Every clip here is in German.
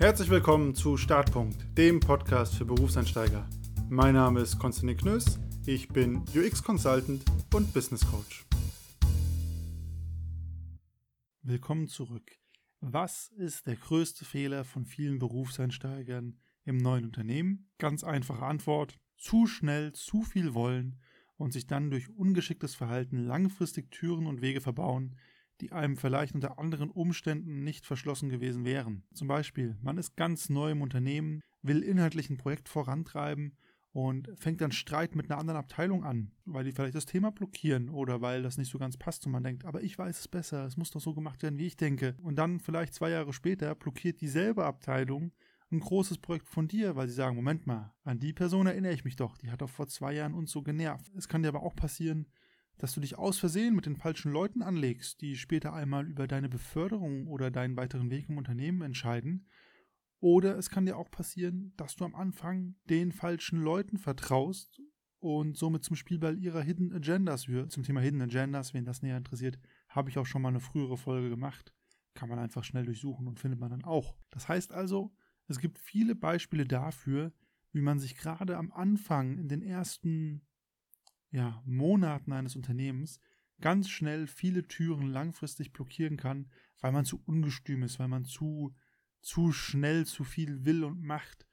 Herzlich willkommen zu Startpunkt, dem Podcast für Berufseinsteiger. Mein Name ist Konstantin Knöss, ich bin UX Consultant und Business Coach. Willkommen zurück. Was ist der größte Fehler von vielen Berufseinsteigern im neuen Unternehmen? Ganz einfache Antwort. Zu schnell, zu viel wollen und sich dann durch ungeschicktes Verhalten langfristig Türen und Wege verbauen, die einem vielleicht unter anderen Umständen nicht verschlossen gewesen wären. Zum Beispiel, man ist ganz neu im Unternehmen, will inhaltlich ein Projekt vorantreiben und fängt dann Streit mit einer anderen Abteilung an, weil die vielleicht das Thema blockieren oder weil das nicht so ganz passt und man denkt, aber ich weiß es besser, es muss doch so gemacht werden, wie ich denke. Und dann vielleicht zwei Jahre später blockiert dieselbe Abteilung ein großes Projekt von dir, weil sie sagen, Moment mal, an die Person erinnere ich mich doch, die hat doch vor zwei Jahren uns so genervt. Es kann dir aber auch passieren, dass du dich aus Versehen mit den falschen Leuten anlegst, die später einmal über deine Beförderung oder deinen weiteren Weg im Unternehmen entscheiden. Oder es kann dir auch passieren, dass du am Anfang den falschen Leuten vertraust und somit zum Spielball ihrer Hidden Agendas wirst. Zum Thema Hidden Agendas, wen das näher interessiert, habe ich auch schon mal eine frühere Folge gemacht. Kann man einfach schnell durchsuchen und findet man dann auch. Das heißt also, es gibt viele Beispiele dafür, wie man sich gerade am Anfang in den ersten ja, Monaten eines Unternehmens ganz schnell viele Türen langfristig blockieren kann, weil man zu ungestüm ist, weil man zu, zu schnell zu viel will und macht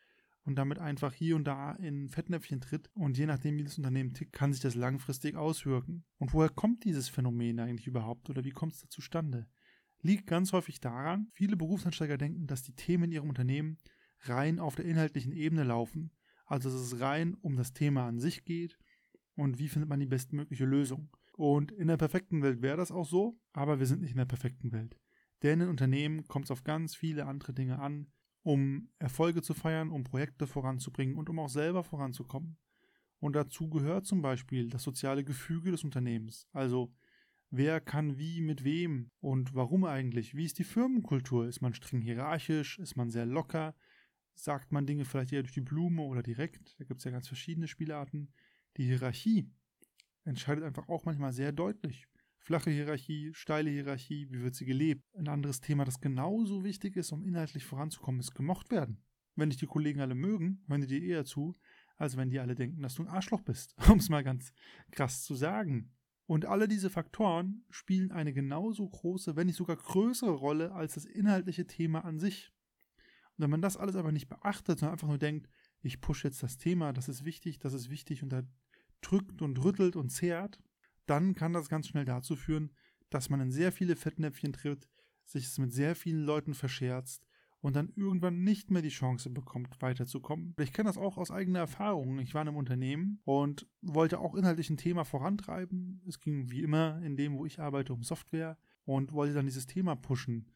und damit einfach hier und da in Fettnäpfchen tritt. Und je nachdem, wie das Unternehmen tickt, kann sich das langfristig auswirken. Und woher kommt dieses Phänomen eigentlich überhaupt oder wie kommt es da zustande? Liegt ganz häufig daran, viele Berufsansteiger denken, dass die Themen in ihrem Unternehmen rein auf der inhaltlichen Ebene laufen. Also dass es rein um das Thema an sich geht und wie findet man die bestmögliche Lösung. Und in der perfekten Welt wäre das auch so, aber wir sind nicht in der perfekten Welt. Denn in Unternehmen kommt es auf ganz viele andere Dinge an, um Erfolge zu feiern, um Projekte voranzubringen und um auch selber voranzukommen. Und dazu gehört zum Beispiel das soziale Gefüge des Unternehmens. Also wer kann wie mit wem und warum eigentlich? Wie ist die Firmenkultur? Ist man streng hierarchisch? Ist man sehr locker? Sagt man Dinge vielleicht eher durch die Blume oder direkt? Da gibt es ja ganz verschiedene Spielarten. Die Hierarchie entscheidet einfach auch manchmal sehr deutlich. Flache Hierarchie, steile Hierarchie, wie wird sie gelebt? Ein anderes Thema, das genauso wichtig ist, um inhaltlich voranzukommen, ist gemocht werden. Wenn dich die Kollegen alle mögen, hören die dir eher zu, als wenn die alle denken, dass du ein Arschloch bist, um es mal ganz krass zu sagen. Und alle diese Faktoren spielen eine genauso große, wenn nicht sogar größere Rolle als das inhaltliche Thema an sich. Und wenn man das alles aber nicht beachtet, sondern einfach nur denkt, ich pushe jetzt das Thema, das ist wichtig, das ist wichtig und da drückt und rüttelt und zehrt, dann kann das ganz schnell dazu führen, dass man in sehr viele Fettnäpfchen tritt, sich es mit sehr vielen Leuten verscherzt und dann irgendwann nicht mehr die Chance bekommt, weiterzukommen. Ich kenne das auch aus eigener Erfahrung. Ich war in einem Unternehmen und wollte auch inhaltlich ein Thema vorantreiben. Es ging wie immer in dem, wo ich arbeite, um Software und wollte dann dieses Thema pushen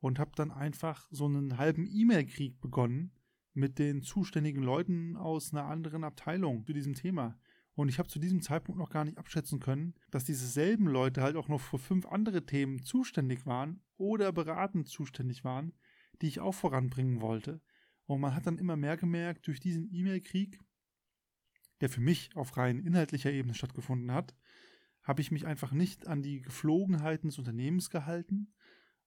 und habe dann einfach so einen halben E-Mail-Krieg begonnen mit den zuständigen Leuten aus einer anderen Abteilung zu diesem Thema. Und ich habe zu diesem Zeitpunkt noch gar nicht abschätzen können, dass diese selben Leute halt auch noch für fünf andere Themen zuständig waren oder beratend zuständig waren, die ich auch voranbringen wollte. Und man hat dann immer mehr gemerkt, durch diesen E-Mail-Krieg, der für mich auf rein inhaltlicher Ebene stattgefunden hat, habe ich mich einfach nicht an die Geflogenheiten des Unternehmens gehalten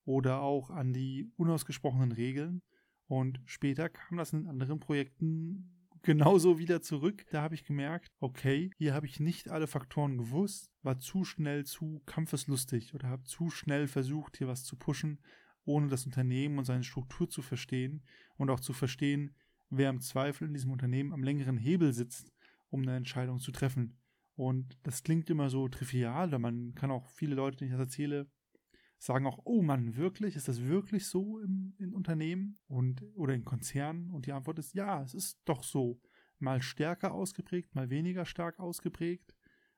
oder auch an die unausgesprochenen Regeln. Und später kam das in anderen Projekten genauso wieder zurück. Da habe ich gemerkt, okay, hier habe ich nicht alle Faktoren gewusst, war zu schnell zu kampfeslustig oder habe zu schnell versucht, hier was zu pushen, ohne das Unternehmen und seine Struktur zu verstehen und auch zu verstehen, wer im Zweifel in diesem Unternehmen am längeren Hebel sitzt, um eine Entscheidung zu treffen. Und das klingt immer so trivial, da man kann auch viele Leute, denen ich das erzähle, sagen auch, oh Mann, wirklich? Ist das wirklich so im, in Unternehmen und oder in Konzernen? Und die Antwort ist ja, es ist doch so. Mal stärker ausgeprägt, mal weniger stark ausgeprägt.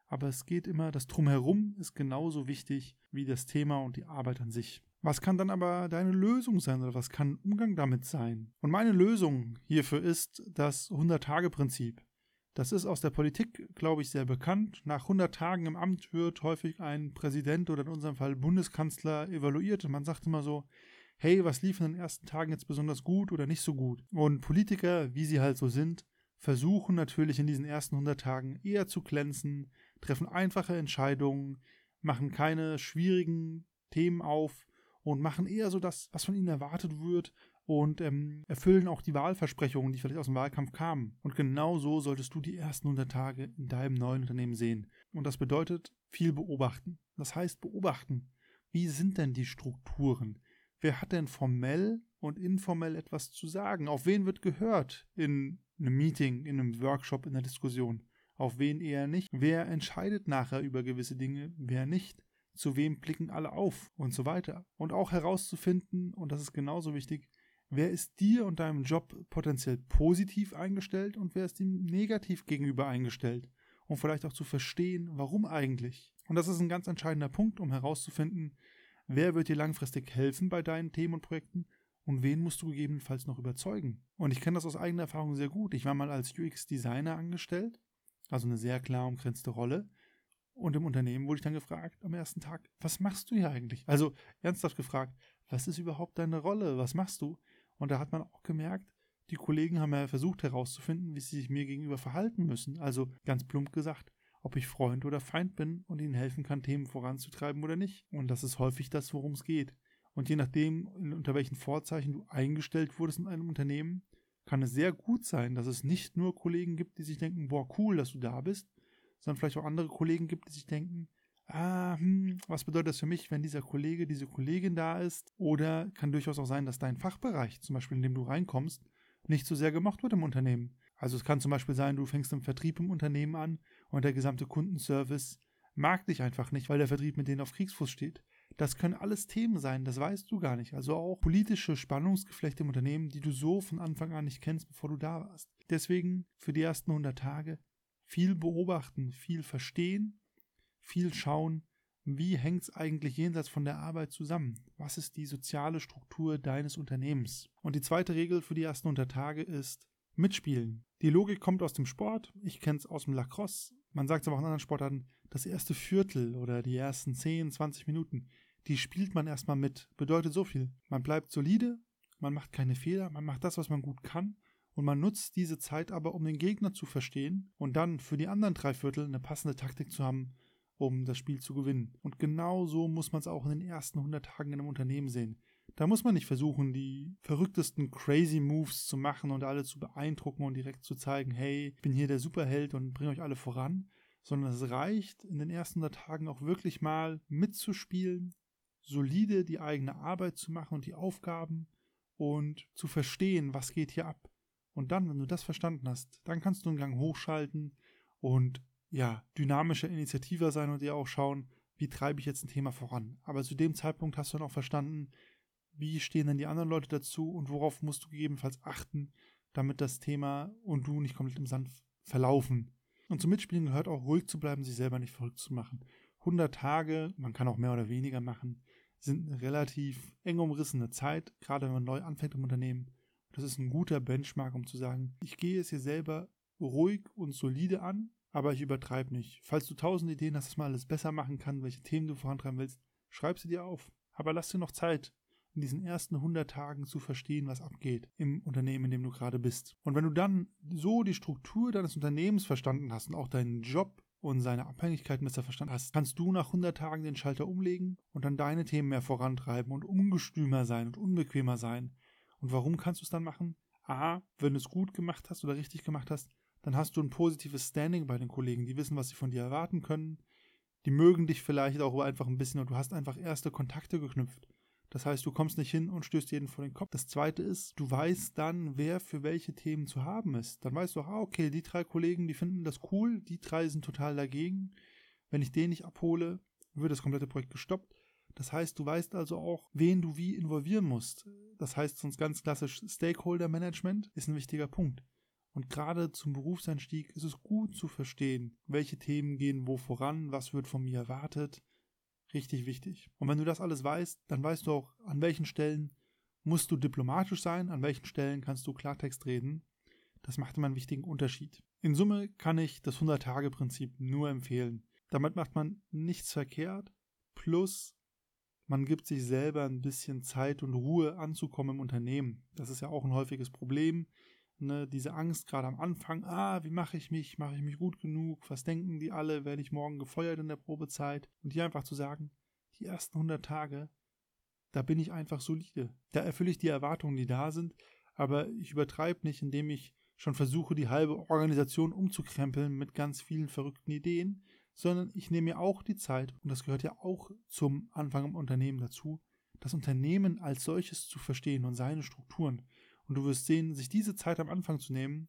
Aber es geht immer, das Drumherum ist genauso wichtig wie das Thema und die Arbeit an sich. Was kann dann aber deine Lösung sein oder was kann Umgang damit sein? Und meine Lösung hierfür ist das 100-Tage-Prinzip. Das ist aus der Politik, glaube ich, sehr bekannt. Nach 100 Tagen im Amt wird häufig ein Präsident oder in unserem Fall Bundeskanzler evaluiert. Und man sagt immer so, hey, was lief in den ersten Tagen jetzt besonders gut oder nicht so gut? Und Politiker, wie sie halt so sind, versuchen natürlich in diesen ersten 100 Tagen eher zu glänzen, treffen einfache Entscheidungen, machen keine schwierigen Themen auf und machen eher so das, was von ihnen erwartet wird und ähm, erfüllen auch die Wahlversprechungen, die vielleicht aus dem Wahlkampf kamen. Und genau so solltest du die ersten 100 Tage in deinem neuen Unternehmen sehen. Und das bedeutet viel beobachten. Das heißt beobachten. Wie sind denn die Strukturen? Wer hat denn formell und informell etwas zu sagen? Auf wen wird gehört in einem Meeting, in einem Workshop, in einer Diskussion? Auf wen eher nicht? Wer entscheidet nachher über gewisse Dinge, wer nicht? Zu wem blicken alle auf und so weiter? Und auch herauszufinden, und das ist genauso wichtig, Wer ist dir und deinem Job potenziell positiv eingestellt und wer ist ihm negativ gegenüber eingestellt? Um vielleicht auch zu verstehen, warum eigentlich. Und das ist ein ganz entscheidender Punkt, um herauszufinden, wer wird dir langfristig helfen bei deinen Themen und Projekten und wen musst du gegebenenfalls noch überzeugen. Und ich kenne das aus eigener Erfahrung sehr gut. Ich war mal als UX-Designer angestellt, also eine sehr klar umgrenzte Rolle. Und im Unternehmen wurde ich dann gefragt am ersten Tag, was machst du hier eigentlich? Also ernsthaft gefragt, was ist überhaupt deine Rolle? Was machst du? Und da hat man auch gemerkt, die Kollegen haben ja versucht herauszufinden, wie sie sich mir gegenüber verhalten müssen. Also ganz plump gesagt, ob ich Freund oder Feind bin und ihnen helfen kann, Themen voranzutreiben oder nicht. Und das ist häufig das, worum es geht. Und je nachdem, unter welchen Vorzeichen du eingestellt wurdest in einem Unternehmen, kann es sehr gut sein, dass es nicht nur Kollegen gibt, die sich denken, boah, cool, dass du da bist, sondern vielleicht auch andere Kollegen gibt, die sich denken, ah, hm, was bedeutet das für mich, wenn dieser Kollege, diese Kollegin da ist? Oder kann durchaus auch sein, dass dein Fachbereich, zum Beispiel in dem du reinkommst, nicht so sehr gemocht wird im Unternehmen. Also es kann zum Beispiel sein, du fängst im Vertrieb im Unternehmen an und der gesamte Kundenservice mag dich einfach nicht, weil der Vertrieb mit denen auf Kriegsfuß steht. Das können alles Themen sein, das weißt du gar nicht. Also auch politische Spannungsgeflechte im Unternehmen, die du so von Anfang an nicht kennst, bevor du da warst. Deswegen für die ersten 100 Tage viel beobachten, viel verstehen viel schauen, wie hängt es eigentlich jenseits von der Arbeit zusammen? Was ist die soziale Struktur deines Unternehmens? Und die zweite Regel für die ersten 100 Tage ist mitspielen. Die Logik kommt aus dem Sport, ich kenne es aus dem Lacrosse, man sagt es aber auch in anderen Sportarten, das erste Viertel oder die ersten 10, 20 Minuten, die spielt man erstmal mit. Bedeutet so viel. Man bleibt solide, man macht keine Fehler, man macht das, was man gut kann und man nutzt diese Zeit aber, um den Gegner zu verstehen und dann für die anderen drei Viertel eine passende Taktik zu haben, um das Spiel zu gewinnen. Und genau so muss man es auch in den ersten 100 Tagen in einem Unternehmen sehen. Da muss man nicht versuchen, die verrücktesten crazy Moves zu machen und alle zu beeindrucken und direkt zu zeigen, hey, ich bin hier der Superheld und bringe euch alle voran, sondern es reicht, in den ersten 100 Tagen auch wirklich mal mitzuspielen, solide die eigene Arbeit zu machen und die Aufgaben und zu verstehen, was geht hier ab. Und dann, wenn du das verstanden hast, dann kannst du einen Gang hochschalten und ja, dynamischer Initiativer sein und dir auch schauen, wie treibe ich jetzt ein Thema voran. Aber zu dem Zeitpunkt hast du dann auch verstanden, wie stehen denn die anderen Leute dazu und worauf musst du gegebenenfalls achten, damit das Thema und du nicht komplett im Sand verlaufen. Und zum Mitspielen gehört auch ruhig zu bleiben, sich selber nicht verrückt zu machen. 100 Tage, man kann auch mehr oder weniger machen, sind eine relativ eng umrissene Zeit, gerade wenn man neu anfängt im Unternehmen. Das ist ein guter Benchmark, um zu sagen, ich gehe es hier selber ruhig und solide an, aber ich übertreibe nicht. Falls du tausend Ideen hast, was man alles besser machen kann, welche Themen du vorantreiben willst, schreib sie dir auf. Aber lass dir noch Zeit, in diesen ersten 100 Tagen zu verstehen, was abgeht im Unternehmen, in dem du gerade bist. Und wenn du dann so die Struktur deines Unternehmens verstanden hast und auch deinen Job und seine Abhängigkeiten besser verstanden hast, kannst du nach 100 Tagen den Schalter umlegen und dann deine Themen mehr vorantreiben und ungestümer sein und unbequemer sein. Und warum kannst du es dann machen? A, wenn du es gut gemacht hast oder richtig gemacht hast, dann hast du ein positives Standing bei den Kollegen. Die wissen, was sie von dir erwarten können. Die mögen dich vielleicht auch einfach ein bisschen und du hast einfach erste Kontakte geknüpft. Das heißt, du kommst nicht hin und stößt jeden vor den Kopf. Das zweite ist, du weißt dann, wer für welche Themen zu haben ist. Dann weißt du, ah, okay, die drei Kollegen, die finden das cool, die drei sind total dagegen. Wenn ich den nicht abhole, wird das komplette Projekt gestoppt. Das heißt, du weißt also auch, wen du wie involvieren musst. Das heißt, sonst ganz klassisch Stakeholder Management ist ein wichtiger Punkt. Und gerade zum Berufseinstieg ist es gut zu verstehen, welche Themen gehen wo voran, was wird von mir erwartet. Richtig wichtig. Und wenn du das alles weißt, dann weißt du auch, an welchen Stellen musst du diplomatisch sein, an welchen Stellen kannst du Klartext reden. Das macht immer einen wichtigen Unterschied. In Summe kann ich das 100-Tage-Prinzip nur empfehlen. Damit macht man nichts verkehrt, plus man gibt sich selber ein bisschen Zeit und Ruhe anzukommen im Unternehmen. Das ist ja auch ein häufiges Problem ne, diese Angst gerade am Anfang, ah, wie mache ich mich, mache ich mich gut genug, was denken die alle, werde ich morgen gefeuert in der Probezeit und hier einfach zu sagen, die ersten 100 Tage, da bin ich einfach solide. Da erfülle ich die Erwartungen, die da sind, aber ich übertreibe nicht, indem ich schon versuche, die halbe Organisation umzukrempeln mit ganz vielen verrückten Ideen, sondern ich nehme mir auch die Zeit, und das gehört ja auch zum Anfang im Unternehmen dazu, das Unternehmen als solches zu verstehen und seine Strukturen. Und du wirst sehen, sich diese Zeit am Anfang zu nehmen,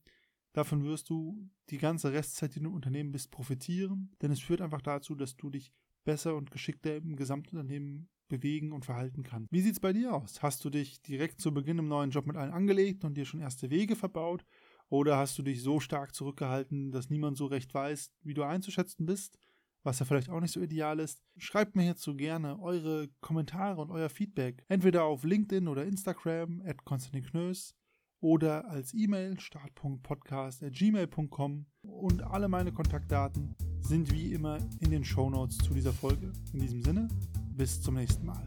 davon wirst du die ganze Restzeit, die du im Unternehmen bist, profitieren, denn es führt einfach dazu, dass du dich besser und geschickter im Gesamtunternehmen bewegen und verhalten kannst. Wie sieht es bei dir aus? Hast du dich direkt zu Beginn im neuen Job mit allen angelegt und dir schon erste Wege verbaut? Oder hast du dich so stark zurückgehalten, dass niemand so recht weiß, wie du einzuschätzen bist? Was ja vielleicht auch nicht so ideal ist. Schreibt mir hierzu gerne eure Kommentare und euer Feedback, entweder auf LinkedIn oder Instagram at Konstantin Knös oder als E-Mail start.podcast.gmail.com und alle meine Kontaktdaten sind wie immer in den Shownotes zu dieser Folge. In diesem Sinne, bis zum nächsten Mal.